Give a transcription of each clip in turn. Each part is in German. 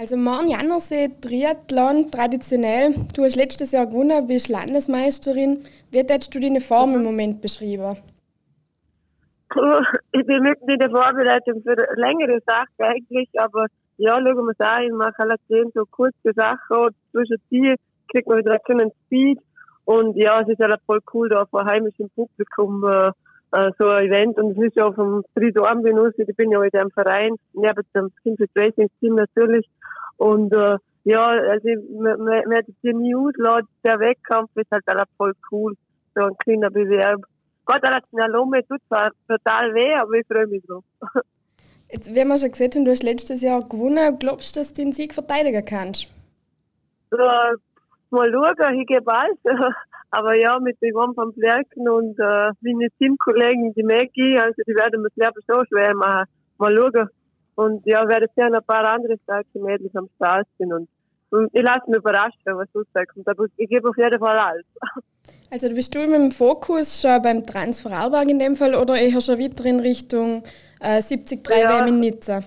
Also Marn Jannersee Triathlon traditionell. Du hast letztes Jahr gewonnen, bist Landesmeisterin. Wie hättest du deine Form im Moment beschrieben? Ich bin mitten in der Vorbereitung für längere Sachen eigentlich, aber ja, schauen wir es an. Ich mache zehn so kurze Sachen und zwischen die kriegt man wieder einen Speed. Und ja, es ist halt voll cool, da vor heimischem Publikum äh, äh, so ein Event. Und es ist ja vom Tridorn aus, ich bin ja in dem Verein, neben dem Kindred Racing Team natürlich. Und äh, ja, also man, man, man hat die News, der Wettkampf ist halt auch voll cool. So ein kleiner Bewerb. Gott, er hat schnell um, tut zwar total weh, aber ich freue mich drauf. Jetzt, wie wir schon gesagt haben, du hast letztes Jahr gewonnen. Glaubst du, dass du den Sieg verteidigen kannst? Ja, mal schauen, ich gebe alles. Aber ja, mit dem Yvonne van Blerken und äh, meine Teamkollegen, die Maggie, also die werden mir das Leben schon schwer machen. Mal schauen. Und ja, werde sehr ein paar andere starke Mädels am Start sind. Und, und ich lasse mich überraschen, was rauskommt. Aber ich gebe auf jeden Fall alles. Also bist du mit dem Fokus schon beim Transferalberg in dem Fall oder eher schon weiter in Richtung äh, 73 ja. WM in Nizza?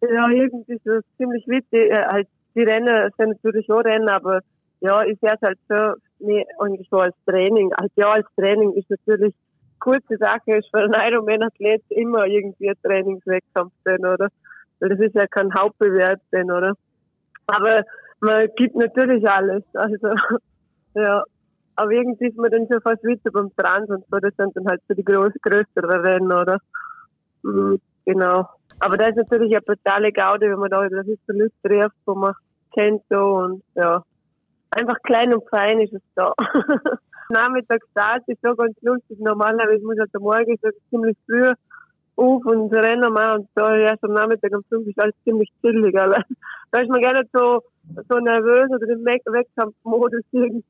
Ja, irgendwie ist es ziemlich wichtig. Äh, halt, die Rennen sind natürlich auch Rennen, aber ja, ich sehe es halt so, nee, eigentlich so als Training. Also ja, als Training ist natürlich kurze Sache ist für einen Ironman-Athlet immer irgendwie ein Trainingswettkampf denn, oder? Weil das ist ja kein Hauptbewerb denn, oder? Aber man gibt natürlich alles. Also, ja. Aber irgendwie ist man dann schon fast weiter beim Trans und so. Das sind dann halt so die groß, größeren Rennen, oder? Mhm, genau. Aber das ist natürlich eine brutale Gaude, wenn man da über das Leute trifft, wo man kennt so und ja. Einfach klein und fein ist es da. Nachmittagsstart ist so ganz lustig. Normalerweise muss ich halt am Morgen so ziemlich früh auf und rennen mal und so erst am Nachmittag um 5 ist alles ziemlich chillig. Aber da ist man gerne so, so nervös oder im Wettkampfmodus irgendwie.